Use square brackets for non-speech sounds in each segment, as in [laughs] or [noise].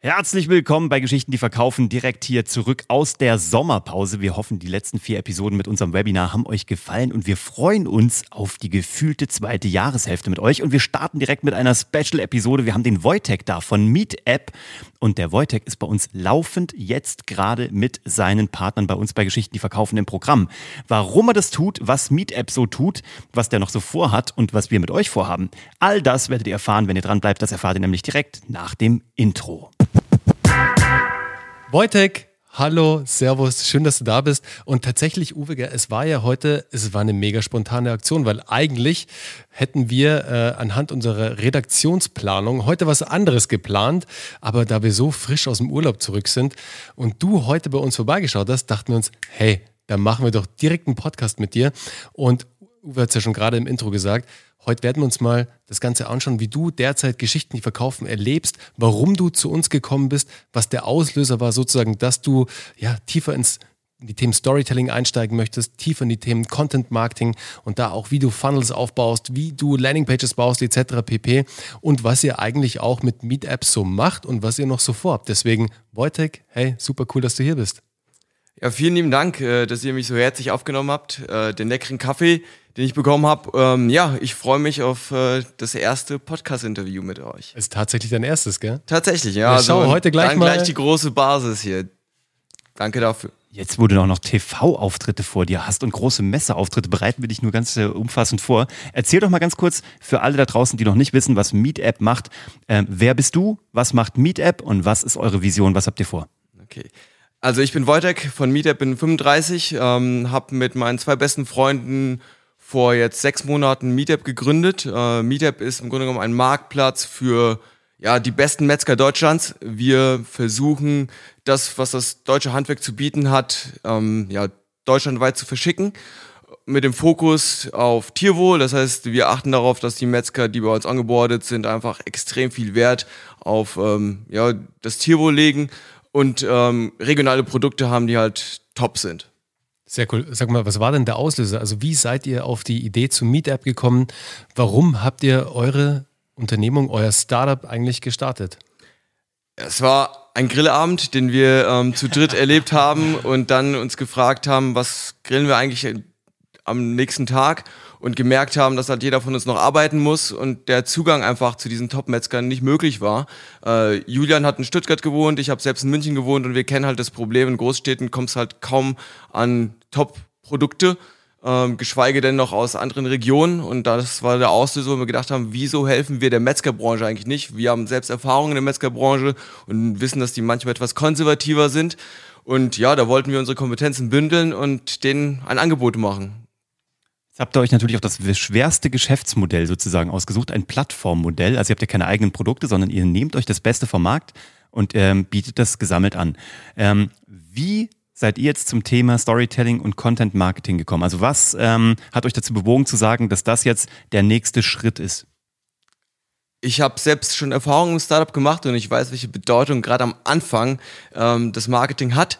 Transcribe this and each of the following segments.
Herzlich willkommen bei Geschichten, die verkaufen, direkt hier zurück aus der Sommerpause. Wir hoffen, die letzten vier Episoden mit unserem Webinar haben euch gefallen und wir freuen uns auf die gefühlte zweite Jahreshälfte mit euch. Und wir starten direkt mit einer Special-Episode. Wir haben den Wojtek da von Meet App und der Wojtek ist bei uns laufend jetzt gerade mit seinen Partnern bei uns bei Geschichten, die verkaufen im Programm. Warum er das tut, was Meet App so tut, was der noch so vorhat und was wir mit euch vorhaben, all das werdet ihr erfahren, wenn ihr dran bleibt. Das erfahrt ihr nämlich direkt nach dem Intro. Wojtek, hallo, servus, schön, dass du da bist. Und tatsächlich, Uwe, es war ja heute, es war eine mega spontane Aktion, weil eigentlich hätten wir äh, anhand unserer Redaktionsplanung heute was anderes geplant. Aber da wir so frisch aus dem Urlaub zurück sind und du heute bei uns vorbeigeschaut hast, dachten wir uns, hey, dann machen wir doch direkt einen Podcast mit dir. Und Uwe hat es ja schon gerade im Intro gesagt, Heute werden wir uns mal das Ganze anschauen, wie du derzeit Geschichten, die verkaufen, erlebst, warum du zu uns gekommen bist, was der Auslöser war, sozusagen, dass du ja tiefer ins in die Themen Storytelling einsteigen möchtest, tiefer in die Themen Content Marketing und da auch, wie du Funnels aufbaust, wie du Landingpages baust, etc. pp. Und was ihr eigentlich auch mit Meet Apps so macht und was ihr noch so vorhabt. Deswegen, Wojtek, hey, super cool, dass du hier bist. Ja, vielen lieben Dank, äh, dass ihr mich so herzlich aufgenommen habt. Äh, den leckeren Kaffee, den ich bekommen habe. Ähm, ja, ich freue mich auf äh, das erste Podcast-Interview mit euch. Ist tatsächlich dein erstes, gell? Tatsächlich, ja. ja schau, also, heute gleich dann mal. gleich die große Basis hier. Danke dafür. Jetzt, wo du auch noch TV-Auftritte vor dir hast und große Messeauftritte, bereiten wir dich nur ganz äh, umfassend vor. Erzähl doch mal ganz kurz für alle da draußen, die noch nicht wissen, was Meetup macht. Ähm, wer bist du? Was macht Meetup und was ist eure Vision? Was habt ihr vor? Okay. Also ich bin Wojtek von Meetup, bin 35, ähm, habe mit meinen zwei besten Freunden vor jetzt sechs Monaten Meetup gegründet. Äh, Meetup ist im Grunde genommen ein Marktplatz für ja, die besten Metzger Deutschlands. Wir versuchen, das, was das deutsche Handwerk zu bieten hat, ähm, ja, deutschlandweit zu verschicken. Mit dem Fokus auf Tierwohl. Das heißt, wir achten darauf, dass die Metzger, die bei uns angebordet sind, einfach extrem viel Wert auf ähm, ja, das Tierwohl legen und ähm, regionale Produkte haben, die halt top sind. Sehr cool. Sag mal, was war denn der Auslöser? Also wie seid ihr auf die Idee zum Meetup gekommen? Warum habt ihr eure Unternehmung, euer Startup eigentlich gestartet? Es war ein Grillabend, den wir ähm, zu dritt [laughs] erlebt haben und dann uns gefragt haben, was grillen wir eigentlich am nächsten Tag und gemerkt haben, dass halt jeder von uns noch arbeiten muss und der Zugang einfach zu diesen Top-Metzgern nicht möglich war. Äh, Julian hat in Stuttgart gewohnt, ich habe selbst in München gewohnt und wir kennen halt das Problem, in Großstädten kommst halt kaum an Top-Produkte, ähm, geschweige denn noch aus anderen Regionen und das war der Auslöser, wo wir gedacht haben, wieso helfen wir der Metzgerbranche eigentlich nicht? Wir haben selbst Erfahrungen in der Metzgerbranche und wissen, dass die manchmal etwas konservativer sind und ja, da wollten wir unsere Kompetenzen bündeln und denen ein Angebot machen. Jetzt habt ihr euch natürlich auch das schwerste Geschäftsmodell sozusagen ausgesucht, ein Plattformmodell. Also ihr habt ja keine eigenen Produkte, sondern ihr nehmt euch das Beste vom Markt und ähm, bietet das gesammelt an. Ähm, wie seid ihr jetzt zum Thema Storytelling und Content Marketing gekommen? Also was ähm, hat euch dazu bewogen zu sagen, dass das jetzt der nächste Schritt ist? Ich habe selbst schon Erfahrungen im Startup gemacht und ich weiß, welche Bedeutung gerade am Anfang ähm, das Marketing hat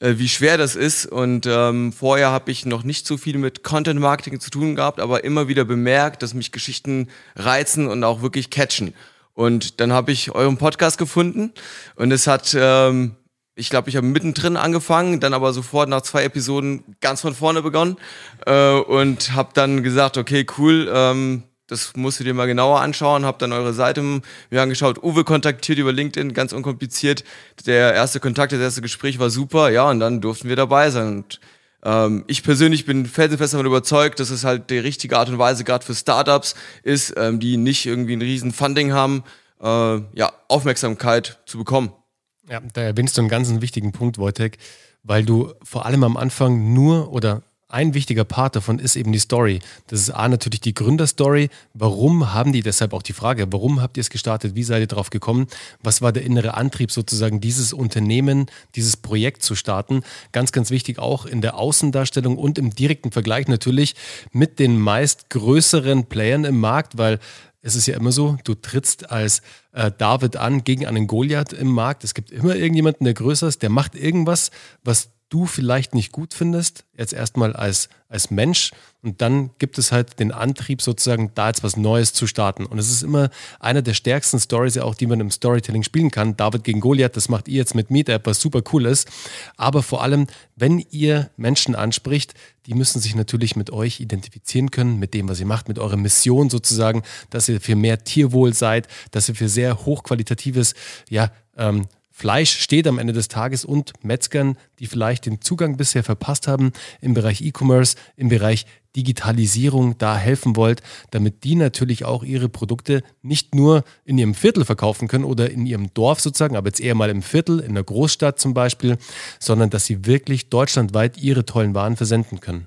äh, wie schwer das ist. Und ähm, vorher habe ich noch nicht so viel mit Content Marketing zu tun gehabt, aber immer wieder bemerkt, dass mich Geschichten reizen und auch wirklich catchen. Und dann habe ich euren Podcast gefunden und es hat, ähm, ich glaube, ich habe mittendrin angefangen, dann aber sofort nach zwei Episoden ganz von vorne begonnen äh, und habe dann gesagt, okay, cool, ähm, das musst du dir mal genauer anschauen. Hab dann eure Seite mir angeschaut. Uwe kontaktiert über LinkedIn, ganz unkompliziert. Der erste Kontakt, das erste Gespräch war super. Ja, und dann durften wir dabei sein. Und ähm, ich persönlich bin felsenfest davon überzeugt, dass es halt die richtige Art und Weise gerade für Startups ist, ähm, die nicht irgendwie ein riesen Funding haben, äh, ja, Aufmerksamkeit zu bekommen. Ja, da erwähnst du einen ganz wichtigen Punkt, Wojtek, weil du vor allem am Anfang nur oder ein wichtiger Part davon ist eben die Story. Das ist A natürlich die Gründerstory. Warum haben die, deshalb auch die Frage, warum habt ihr es gestartet? Wie seid ihr drauf gekommen? Was war der innere Antrieb sozusagen, dieses Unternehmen, dieses Projekt zu starten? Ganz, ganz wichtig auch in der Außendarstellung und im direkten Vergleich natürlich mit den meist größeren Playern im Markt, weil es ist ja immer so, du trittst als äh, David an gegen einen Goliath im Markt. Es gibt immer irgendjemanden, der größer ist, der macht irgendwas, was du vielleicht nicht gut findest, jetzt erstmal als, als Mensch. Und dann gibt es halt den Antrieb, sozusagen da jetzt was Neues zu starten. Und es ist immer einer der stärksten Stories, ja auch, die man im Storytelling spielen kann. David gegen Goliath, das macht ihr jetzt mit Meetup, was super cool ist. Aber vor allem, wenn ihr Menschen anspricht, die müssen sich natürlich mit euch identifizieren können, mit dem, was ihr macht, mit eurer Mission sozusagen, dass ihr für mehr Tierwohl seid, dass ihr für sehr hochqualitatives, ja, ähm, Fleisch steht am Ende des Tages und Metzgern, die vielleicht den Zugang bisher verpasst haben im Bereich E-Commerce, im Bereich Digitalisierung da helfen wollt, damit die natürlich auch ihre Produkte nicht nur in ihrem Viertel verkaufen können oder in ihrem Dorf sozusagen, aber jetzt eher mal im Viertel, in der Großstadt zum Beispiel, sondern dass sie wirklich deutschlandweit ihre tollen Waren versenden können.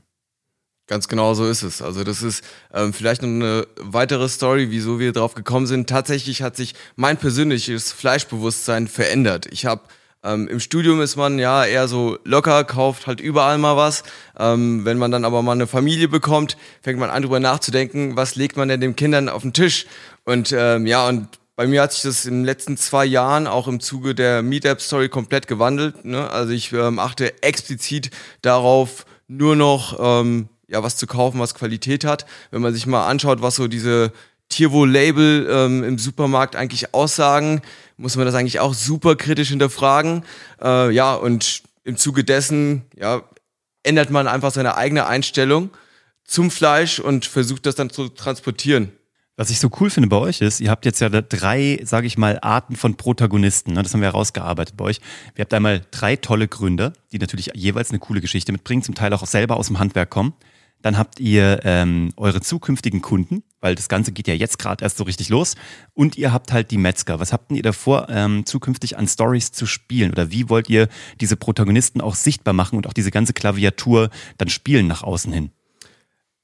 Ganz genau so ist es. Also das ist ähm, vielleicht noch eine weitere Story, wieso wir drauf gekommen sind. Tatsächlich hat sich mein persönliches Fleischbewusstsein verändert. Ich habe ähm, Im Studium ist man ja eher so locker, kauft halt überall mal was. Ähm, wenn man dann aber mal eine Familie bekommt, fängt man an, darüber nachzudenken, was legt man denn den Kindern auf den Tisch? Und ähm, ja, und bei mir hat sich das in den letzten zwei Jahren auch im Zuge der Meetup-Story komplett gewandelt. Ne? Also ich ähm, achte explizit darauf, nur noch ähm, ja was zu kaufen, was Qualität hat. Wenn man sich mal anschaut, was so diese Tierwohl-Label ähm, im Supermarkt eigentlich aussagen, muss man das eigentlich auch super kritisch hinterfragen. Äh, ja, und im Zuge dessen ja, ändert man einfach seine eigene Einstellung zum Fleisch und versucht das dann zu transportieren. Was ich so cool finde bei euch ist, ihr habt jetzt ja drei, sage ich mal, Arten von Protagonisten. Ne? Das haben wir herausgearbeitet bei euch. Ihr habt einmal drei tolle Gründer, die natürlich jeweils eine coole Geschichte mitbringen, zum Teil auch selber aus dem Handwerk kommen. Dann habt ihr ähm, eure zukünftigen Kunden, weil das Ganze geht ja jetzt gerade erst so richtig los. Und ihr habt halt die Metzger. Was habt ihr davor, ähm, zukünftig an Stories zu spielen? Oder wie wollt ihr diese Protagonisten auch sichtbar machen und auch diese ganze Klaviatur dann spielen nach außen hin?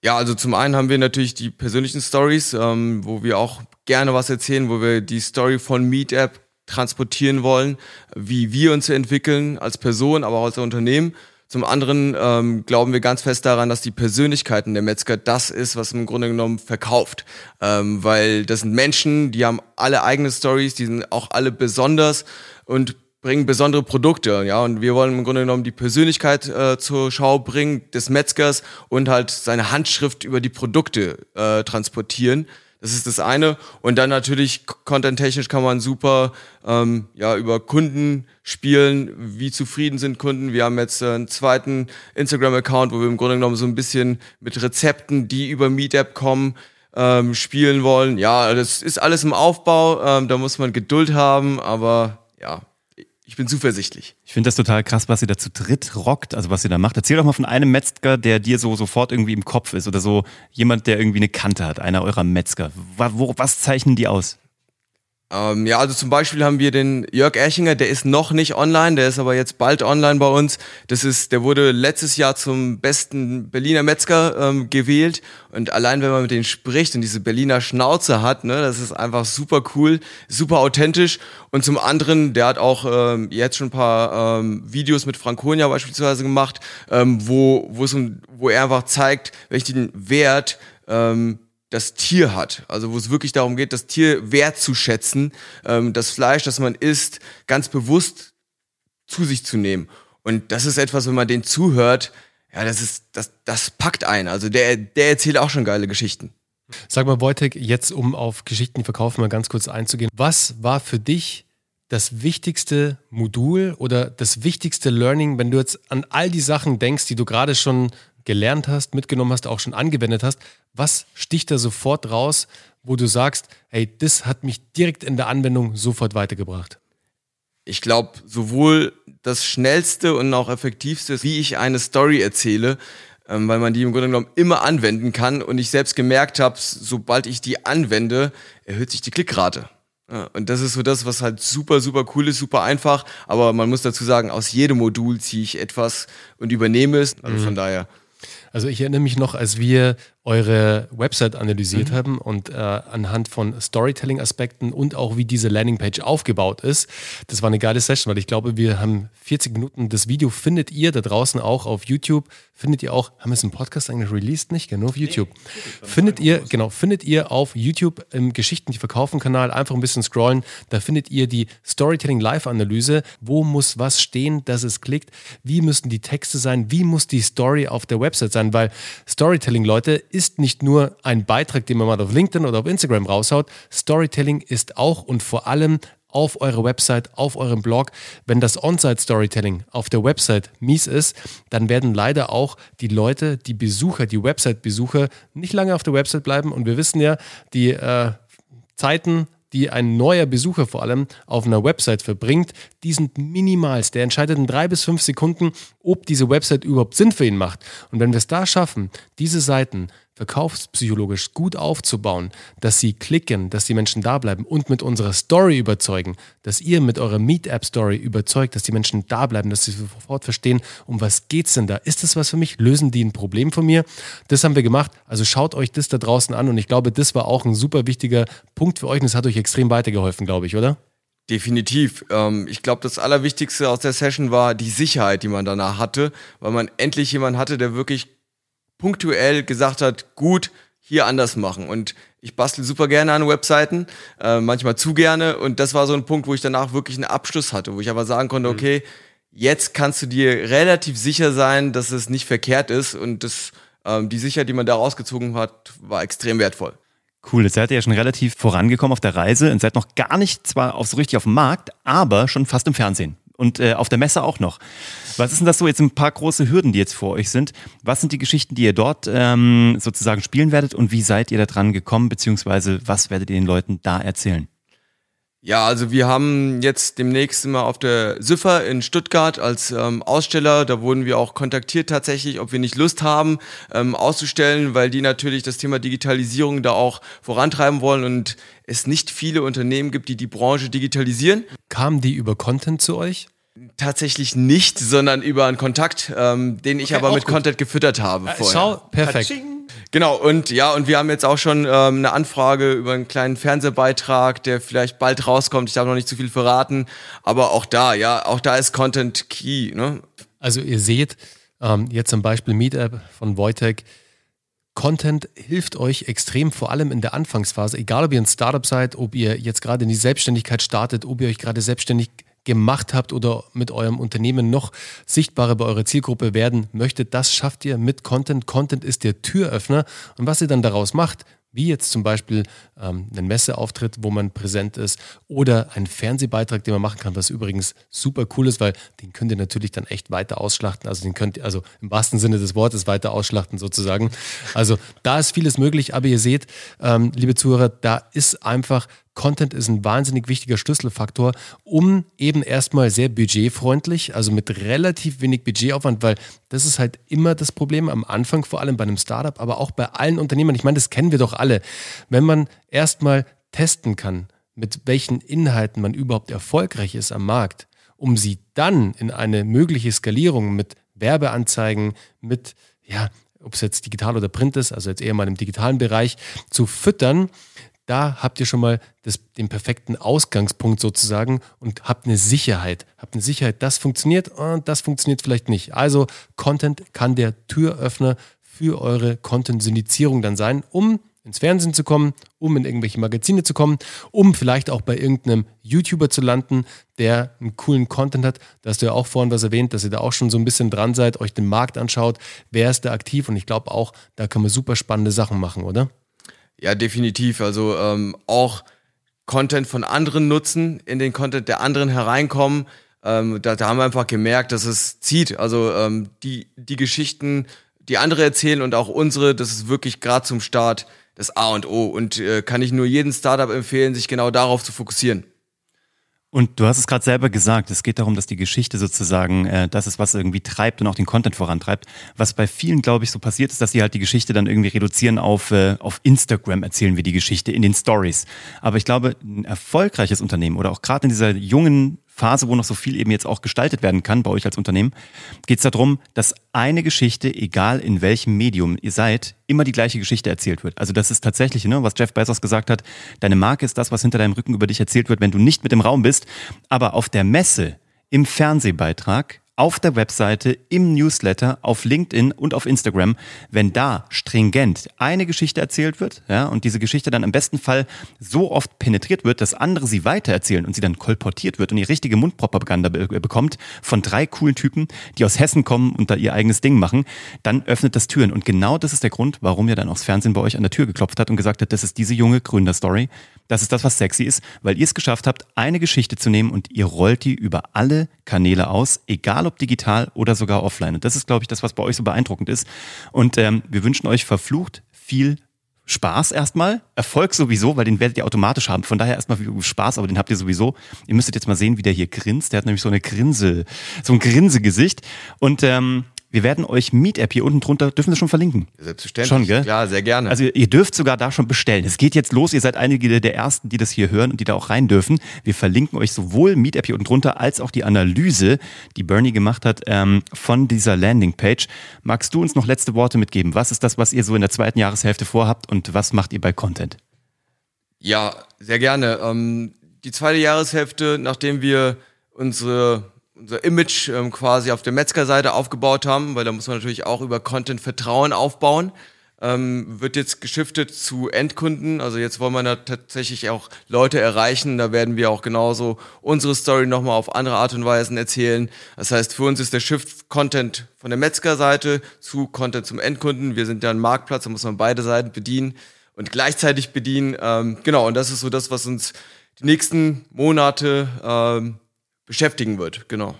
Ja, also zum einen haben wir natürlich die persönlichen Stories, ähm, wo wir auch gerne was erzählen, wo wir die Story von Meetup transportieren wollen, wie wir uns entwickeln als Person, aber auch als Unternehmen. Zum anderen ähm, glauben wir ganz fest daran, dass die Persönlichkeiten der Metzger das ist, was im Grunde genommen verkauft. Ähm, weil das sind Menschen, die haben alle eigene Stories, die sind auch alle besonders und bringen besondere Produkte, ja, und wir wollen im Grunde genommen die Persönlichkeit äh, zur Schau bringen des Metzgers und halt seine Handschrift über die Produkte äh, transportieren. Das ist das eine. Und dann natürlich content-technisch kann man super ähm, ja, über Kunden spielen. Wie zufrieden sind Kunden? Wir haben jetzt äh, einen zweiten Instagram-Account, wo wir im Grunde genommen so ein bisschen mit Rezepten, die über Meetup kommen, ähm, spielen wollen. Ja, das ist alles im Aufbau. Ähm, da muss man Geduld haben, aber ja, ich bin zuversichtlich. Ich finde das total krass, was ihr da zu dritt rockt, also was ihr da macht. Erzähl doch mal von einem Metzger, der dir so sofort irgendwie im Kopf ist oder so jemand, der irgendwie eine Kante hat, einer eurer Metzger. Was zeichnen die aus? Ähm, ja, also zum Beispiel haben wir den Jörg Erchinger, der ist noch nicht online, der ist aber jetzt bald online bei uns. Das ist, der wurde letztes Jahr zum besten Berliner Metzger ähm, gewählt. Und allein wenn man mit denen spricht und diese Berliner Schnauze hat, ne, das ist einfach super cool, super authentisch. Und zum anderen, der hat auch ähm, jetzt schon ein paar ähm, Videos mit Franconia beispielsweise gemacht, ähm, wo, wo, es wo er einfach zeigt, welchen Wert ähm, das Tier hat. Also wo es wirklich darum geht, das Tier wertzuschätzen, ähm, das Fleisch, das man isst, ganz bewusst zu sich zu nehmen. Und das ist etwas, wenn man den zuhört, ja, das ist, das, das packt ein. Also der, der erzählt auch schon geile Geschichten. Sag mal, Wojtek, jetzt um auf Geschichten verkaufen mal ganz kurz einzugehen. Was war für dich das wichtigste Modul oder das wichtigste Learning, wenn du jetzt an all die Sachen denkst, die du gerade schon gelernt hast, mitgenommen hast, auch schon angewendet hast? Was sticht da sofort raus, wo du sagst, hey, das hat mich direkt in der Anwendung sofort weitergebracht? Ich glaube, sowohl das schnellste und auch effektivste ist, wie ich eine Story erzähle, ähm, weil man die im Grunde genommen immer anwenden kann. Und ich selbst gemerkt habe, sobald ich die anwende, erhöht sich die Klickrate. Und das ist so das, was halt super, super cool ist, super einfach. Aber man muss dazu sagen, aus jedem Modul ziehe ich etwas und übernehme es. Also mhm. von daher. Also ich erinnere mich noch, als wir eure Website analysiert mhm. haben und äh, anhand von Storytelling-Aspekten und auch wie diese Landingpage aufgebaut ist. Das war eine geile Session, weil ich glaube, wir haben 40 Minuten. Das Video findet ihr da draußen auch auf YouTube. Findet ihr auch, haben wir es im Podcast eigentlich released? Nicht, genau auf YouTube. Nee, findet ihr, genau, findet ihr auf YouTube im Geschichten, die verkaufen Kanal einfach ein bisschen scrollen. Da findet ihr die Storytelling Live-Analyse. Wo muss was stehen, dass es klickt? Wie müssen die Texte sein? Wie muss die Story auf der Website sein? Weil Storytelling, Leute, ist nicht nur ein Beitrag, den man mal auf LinkedIn oder auf Instagram raushaut. Storytelling ist auch und vor allem auf eurer Website, auf eurem Blog. Wenn das On-Site-Storytelling auf der Website mies ist, dann werden leider auch die Leute, die Besucher, die Website-Besucher nicht lange auf der Website bleiben. Und wir wissen ja, die äh, Zeiten die ein neuer Besucher vor allem auf einer Website verbringt, die sind minimalst. Der entscheidet in drei bis fünf Sekunden, ob diese Website überhaupt Sinn für ihn macht. Und wenn wir es da schaffen, diese Seiten verkaufspsychologisch gut aufzubauen, dass sie klicken, dass die Menschen da bleiben und mit unserer Story überzeugen, dass ihr mit eurer Meet-App-Story überzeugt, dass die Menschen da bleiben, dass sie sofort verstehen, um was geht's denn da? Ist das was für mich? Lösen die ein Problem von mir? Das haben wir gemacht. Also schaut euch das da draußen an und ich glaube, das war auch ein super wichtiger Punkt für euch und es hat euch extrem weitergeholfen, glaube ich, oder? Definitiv. Ähm, ich glaube, das Allerwichtigste aus der Session war die Sicherheit, die man danach hatte, weil man endlich jemanden hatte, der wirklich punktuell gesagt hat, gut, hier anders machen. Und ich bastel super gerne an Webseiten, äh, manchmal zu gerne. Und das war so ein Punkt, wo ich danach wirklich einen Abschluss hatte, wo ich aber sagen konnte, mhm. okay, jetzt kannst du dir relativ sicher sein, dass es nicht verkehrt ist. Und das, ähm, die Sicherheit, die man da rausgezogen hat, war extrem wertvoll. Cool, jetzt seid ihr ja schon relativ vorangekommen auf der Reise und seid noch gar nicht zwar auf so richtig auf dem Markt, aber schon fast im Fernsehen und äh, auf der Messe auch noch. Was ist denn das so jetzt ein paar große Hürden, die jetzt vor euch sind? Was sind die Geschichten, die ihr dort ähm, sozusagen spielen werdet und wie seid ihr da dran gekommen, beziehungsweise was werdet ihr den Leuten da erzählen? Ja, also wir haben jetzt demnächst immer auf der Süffer in Stuttgart als ähm, Aussteller, da wurden wir auch kontaktiert tatsächlich, ob wir nicht Lust haben, ähm, auszustellen, weil die natürlich das Thema Digitalisierung da auch vorantreiben wollen und es nicht viele Unternehmen gibt, die die Branche digitalisieren. Kamen die über Content zu euch? Tatsächlich nicht, sondern über einen Kontakt, ähm, den ich okay, aber mit gut. Content gefüttert habe. Äh, vorher. Schau, perfekt. Katsching. Genau, und ja, und wir haben jetzt auch schon ähm, eine Anfrage über einen kleinen Fernsehbeitrag, der vielleicht bald rauskommt. Ich darf noch nicht zu viel verraten, aber auch da, ja, auch da ist Content key. Ne? Also ihr seht, ähm, jetzt zum Beispiel Meetup von Wojtek, Content hilft euch extrem, vor allem in der Anfangsphase, egal ob ihr ein Startup seid, ob ihr jetzt gerade in die Selbstständigkeit startet, ob ihr euch gerade selbstständig gemacht habt oder mit eurem Unternehmen noch sichtbarer bei eurer Zielgruppe werden möchtet, das schafft ihr mit Content. Content ist der Türöffner und was ihr dann daraus macht, wie jetzt zum Beispiel ähm, einen Messeauftritt, wo man präsent ist oder einen Fernsehbeitrag, den man machen kann, was übrigens super cool ist, weil den könnt ihr natürlich dann echt weiter ausschlachten. Also den könnt ihr, also im wahrsten Sinne des Wortes weiter ausschlachten sozusagen. Also da ist vieles möglich, aber ihr seht, ähm, liebe Zuhörer, da ist einfach Content ist ein wahnsinnig wichtiger Schlüsselfaktor, um eben erstmal sehr budgetfreundlich, also mit relativ wenig Budgetaufwand, weil das ist halt immer das Problem am Anfang, vor allem bei einem Startup, aber auch bei allen Unternehmern. Ich meine, das kennen wir doch alle. Wenn man erstmal testen kann, mit welchen Inhalten man überhaupt erfolgreich ist am Markt, um sie dann in eine mögliche Skalierung mit Werbeanzeigen, mit, ja, ob es jetzt digital oder print ist, also jetzt eher mal im digitalen Bereich, zu füttern, da habt ihr schon mal das, den perfekten Ausgangspunkt sozusagen und habt eine Sicherheit. Habt eine Sicherheit, das funktioniert und das funktioniert vielleicht nicht. Also Content kann der Türöffner für eure Content-Syndizierung dann sein, um ins Fernsehen zu kommen, um in irgendwelche Magazine zu kommen, um vielleicht auch bei irgendeinem YouTuber zu landen, der einen coolen Content hat. Da hast du ja auch vorhin was erwähnt, dass ihr da auch schon so ein bisschen dran seid, euch den Markt anschaut, wer ist da aktiv und ich glaube auch, da kann man super spannende Sachen machen, oder? Ja, definitiv. Also ähm, auch Content von anderen nutzen, in den Content der anderen hereinkommen. Ähm, da, da haben wir einfach gemerkt, dass es zieht. Also ähm, die, die Geschichten, die andere erzählen und auch unsere, das ist wirklich gerade zum Start das A und O. Und äh, kann ich nur jedem Startup empfehlen, sich genau darauf zu fokussieren. Und du hast es gerade selber gesagt, es geht darum, dass die Geschichte sozusagen äh, das ist, was irgendwie treibt und auch den Content vorantreibt. Was bei vielen, glaube ich, so passiert ist, dass sie halt die Geschichte dann irgendwie reduzieren auf, äh, auf Instagram erzählen wir die Geschichte in den Stories. Aber ich glaube, ein erfolgreiches Unternehmen oder auch gerade in dieser jungen Phase, wo noch so viel eben jetzt auch gestaltet werden kann bei euch als Unternehmen, geht es darum, dass eine Geschichte, egal in welchem Medium ihr seid, immer die gleiche Geschichte erzählt wird. Also das ist tatsächlich, ne, was Jeff Bezos gesagt hat, deine Marke ist das, was hinter deinem Rücken über dich erzählt wird, wenn du nicht mit im Raum bist. Aber auf der Messe, im Fernsehbeitrag, auf der Webseite, im Newsletter, auf LinkedIn und auf Instagram, wenn da stringent eine Geschichte erzählt wird, ja, und diese Geschichte dann im besten Fall so oft penetriert wird, dass andere sie weitererzählen und sie dann kolportiert wird und die richtige Mundpropaganda be bekommt von drei coolen Typen, die aus Hessen kommen und da ihr eigenes Ding machen, dann öffnet das Türen. Und genau das ist der Grund, warum ja dann auch das Fernsehen bei euch an der Tür geklopft hat und gesagt hat, das ist diese junge Gründerstory. Das ist das, was sexy ist, weil ihr es geschafft habt, eine Geschichte zu nehmen und ihr rollt die über alle Kanäle aus, egal ob digital oder sogar offline. Und das ist, glaube ich, das, was bei euch so beeindruckend ist. Und ähm, wir wünschen euch verflucht viel Spaß erstmal. Erfolg sowieso, weil den werdet ihr automatisch haben. Von daher erstmal Spaß, aber den habt ihr sowieso. Ihr müsstet jetzt mal sehen, wie der hier grinst. Der hat nämlich so eine Grinse, so ein Grinsegesicht. Und ähm, wir werden euch Meet-App hier unten drunter, dürfen wir schon verlinken? Selbstverständlich. Schon, gell? Ja, sehr gerne. Also ihr dürft sogar da schon bestellen. Es geht jetzt los. Ihr seid einige der Ersten, die das hier hören und die da auch rein dürfen. Wir verlinken euch sowohl Meet-App hier unten drunter als auch die Analyse, die Bernie gemacht hat ähm, von dieser Landingpage. Magst du uns noch letzte Worte mitgeben? Was ist das, was ihr so in der zweiten Jahreshälfte vorhabt und was macht ihr bei Content? Ja, sehr gerne. Ähm, die zweite Jahreshälfte, nachdem wir unsere unser Image ähm, quasi auf der Metzgerseite aufgebaut haben, weil da muss man natürlich auch über Content Vertrauen aufbauen. Ähm, wird jetzt geschiftet zu Endkunden. Also jetzt wollen wir da tatsächlich auch Leute erreichen. Da werden wir auch genauso unsere Story nochmal auf andere Art und Weise erzählen. Das heißt, für uns ist der Shift Content von der Metzgerseite zu Content zum Endkunden. Wir sind ja ein Marktplatz, da muss man beide Seiten bedienen und gleichzeitig bedienen. Ähm, genau, und das ist so das, was uns die nächsten Monate ähm, beschäftigen wird. Genau.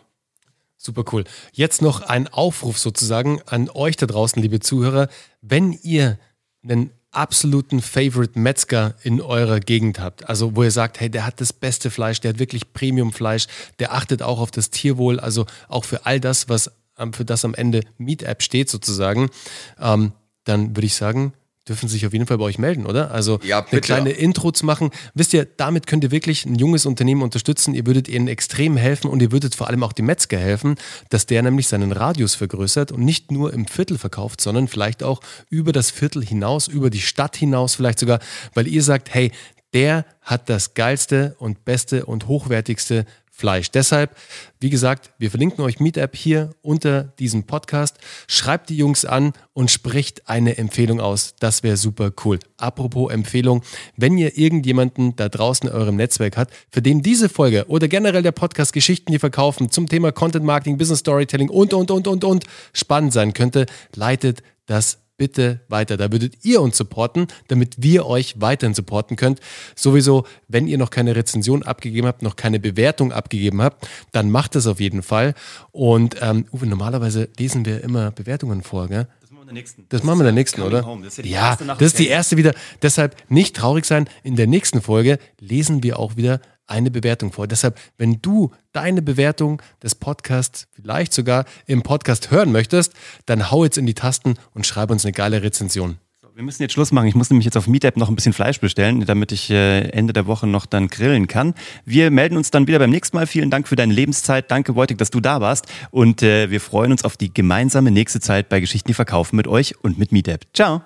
Super cool. Jetzt noch ein Aufruf sozusagen an euch da draußen, liebe Zuhörer. Wenn ihr einen absoluten Favorite Metzger in eurer Gegend habt, also wo ihr sagt, hey, der hat das beste Fleisch, der hat wirklich Premium-Fleisch, der achtet auch auf das Tierwohl, also auch für all das, was für das am Ende Meet-App steht sozusagen, ähm, dann würde ich sagen, dürfen sich auf jeden Fall bei euch melden, oder? Also ja, eine kleine Intro zu machen. Wisst ihr, damit könnt ihr wirklich ein junges Unternehmen unterstützen. Ihr würdet ihnen extrem helfen und ihr würdet vor allem auch dem Metzger helfen, dass der nämlich seinen Radius vergrößert und nicht nur im Viertel verkauft, sondern vielleicht auch über das Viertel hinaus, über die Stadt hinaus vielleicht sogar, weil ihr sagt, hey, der hat das geilste und beste und hochwertigste Fleisch. Deshalb, wie gesagt, wir verlinken euch Meetup hier unter diesem Podcast. Schreibt die Jungs an und spricht eine Empfehlung aus. Das wäre super cool. Apropos Empfehlung, wenn ihr irgendjemanden da draußen in eurem Netzwerk habt, für den diese Folge oder generell der Podcast Geschichten, die verkaufen zum Thema Content Marketing, Business Storytelling und, und, und, und, und spannend sein könnte, leitet das bitte weiter. Da würdet ihr uns supporten, damit wir euch weiterhin supporten könnt. Sowieso, wenn ihr noch keine Rezension abgegeben habt, noch keine Bewertung abgegeben habt, dann macht das auf jeden Fall. Und ähm, Uwe, normalerweise lesen wir immer Bewertungen vor, gell? Das machen wir in der nächsten. Das, das machen wir in der nächsten, oder? Das ja, ja das ist die erste wieder. Deshalb nicht traurig sein. In der nächsten Folge lesen wir auch wieder eine Bewertung vor. Deshalb, wenn du deine Bewertung des Podcasts vielleicht sogar im Podcast hören möchtest, dann hau jetzt in die Tasten und schreib uns eine geile Rezension. Wir müssen jetzt Schluss machen. Ich muss nämlich jetzt auf Meetup noch ein bisschen Fleisch bestellen, damit ich äh, Ende der Woche noch dann grillen kann. Wir melden uns dann wieder beim nächsten Mal. Vielen Dank für deine Lebenszeit. Danke, Wojtek, dass du da warst. Und äh, wir freuen uns auf die gemeinsame nächste Zeit bei Geschichten, die verkaufen mit euch und mit Meetup. Ciao.